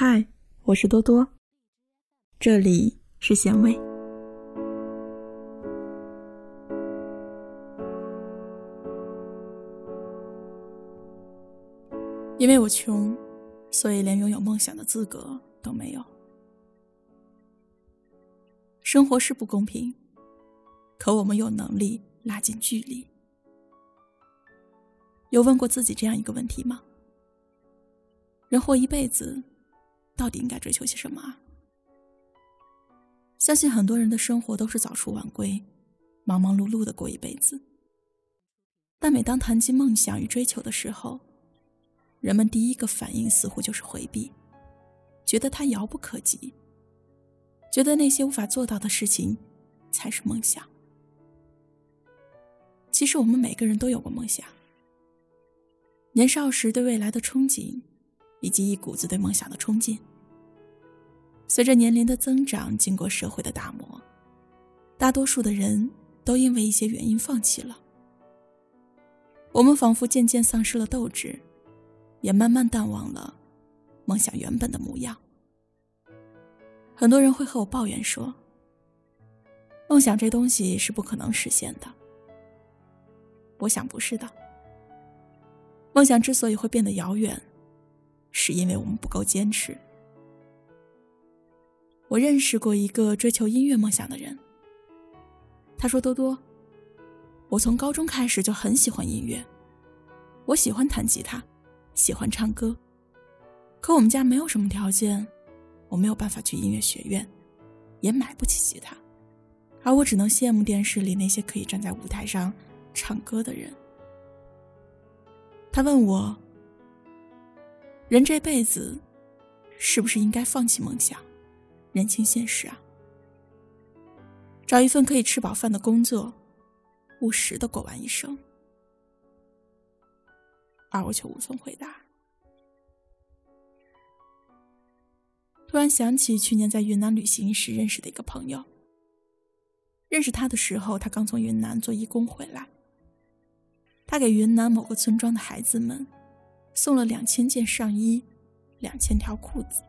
嗨，我是多多，这里是咸味。因为我穷，所以连拥有梦想的资格都没有。生活是不公平，可我们有能力拉近距离。有问过自己这样一个问题吗？人活一辈子。到底应该追求些什么啊？相信很多人的生活都是早出晚归，忙忙碌碌的过一辈子。但每当谈及梦想与追求的时候，人们第一个反应似乎就是回避，觉得它遥不可及，觉得那些无法做到的事情才是梦想。其实我们每个人都有过梦想，年少时对未来的憧憬。以及一股子对梦想的冲劲。随着年龄的增长，经过社会的打磨，大多数的人都因为一些原因放弃了。我们仿佛渐渐丧失了斗志，也慢慢淡忘了梦想原本的模样。很多人会和我抱怨说：“梦想这东西是不可能实现的。”我想不是的。梦想之所以会变得遥远。是因为我们不够坚持。我认识过一个追求音乐梦想的人。他说：“多多，我从高中开始就很喜欢音乐，我喜欢弹吉他，喜欢唱歌。可我们家没有什么条件，我没有办法去音乐学院，也买不起吉他，而我只能羡慕电视里那些可以站在舞台上唱歌的人。”他问我。人这辈子，是不是应该放弃梦想，认清现实啊？找一份可以吃饱饭的工作，务实的过完一生。而我却无从回答。突然想起去年在云南旅行时认识的一个朋友。认识他的时候，他刚从云南做义工回来。他给云南某个村庄的孩子们。送了两千件上衣，两千条裤子。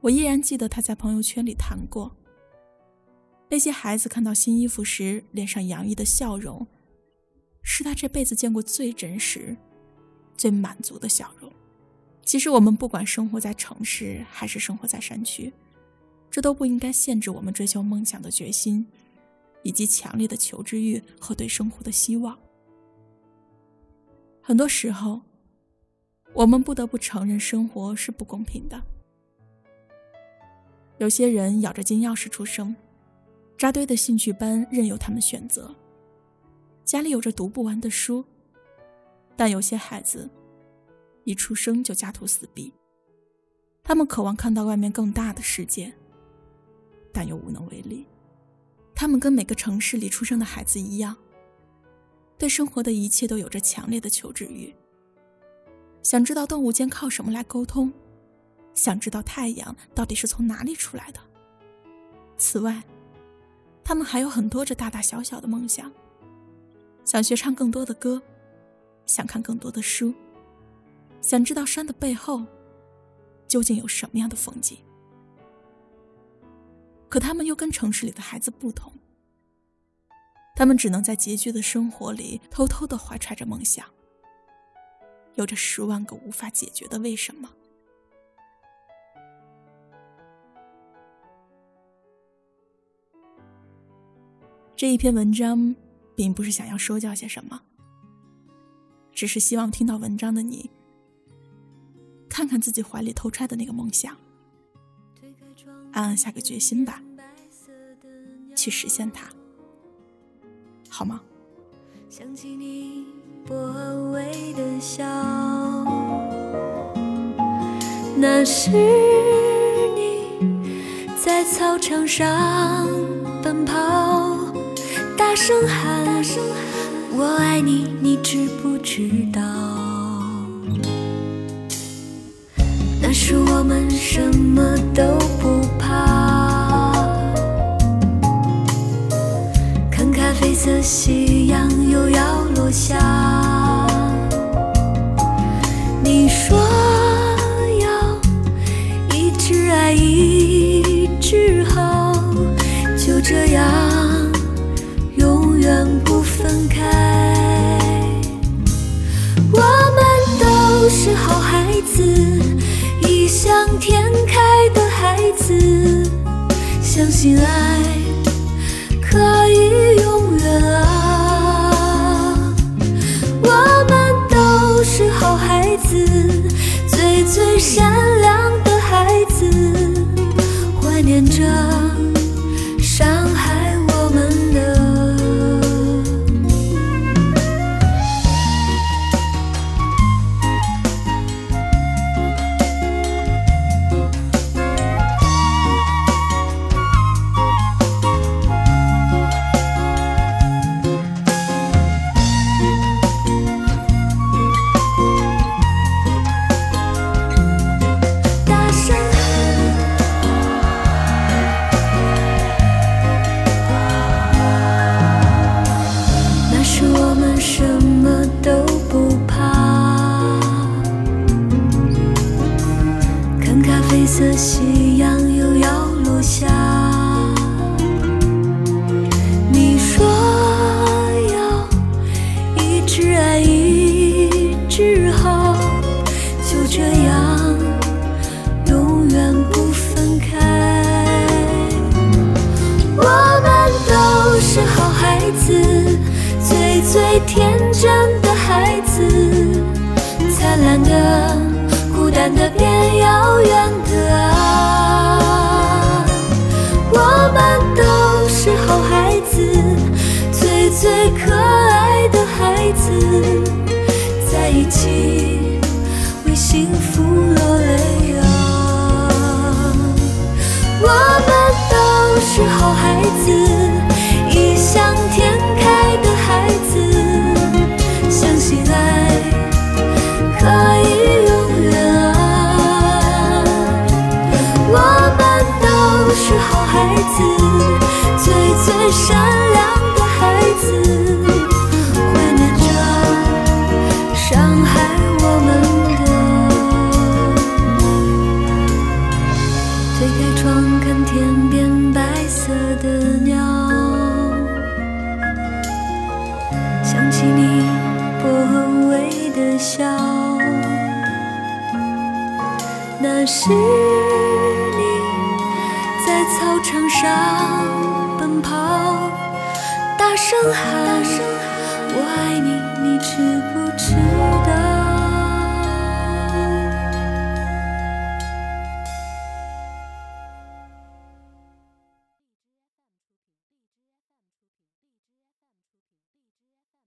我依然记得他在朋友圈里谈过。那些孩子看到新衣服时脸上洋溢的笑容，是他这辈子见过最真实、最满足的笑容。其实我们不管生活在城市还是生活在山区，这都不应该限制我们追求梦想的决心，以及强烈的求知欲和对生活的希望。很多时候。我们不得不承认，生活是不公平的。有些人咬着金钥匙出生，扎堆的兴趣班任由他们选择，家里有着读不完的书；但有些孩子一出生就家徒四壁，他们渴望看到外面更大的世界，但又无能为力。他们跟每个城市里出生的孩子一样，对生活的一切都有着强烈的求知欲。想知道动物间靠什么来沟通？想知道太阳到底是从哪里出来的？此外，他们还有很多着大大小小的梦想：想学唱更多的歌，想看更多的书，想知道山的背后究竟有什么样的风景。可他们又跟城市里的孩子不同，他们只能在拮据的生活里偷偷的怀揣着梦想。有着十万个无法解决的为什么。这一篇文章并不是想要说教些什么，只是希望听到文章的你，看看自己怀里偷揣的那个梦想，暗暗下个决心吧，去实现它，好吗？想起你。薄微的笑，那是你在操场上，大声喊“我爱你”，你知不知道？那时我们什么都不怕，看咖啡色夕阳又要落下。好孩子异想天开的孩子相信爱可孩子，灿烂的。孤单的变遥远的啊，我们都是好孩子，最最可爱的孩子，在一起为幸福落泪啊。我们都是好孩子，异想天笑，那是你在。操场上奔跑，大声喊：“我爱你，你知不知道？”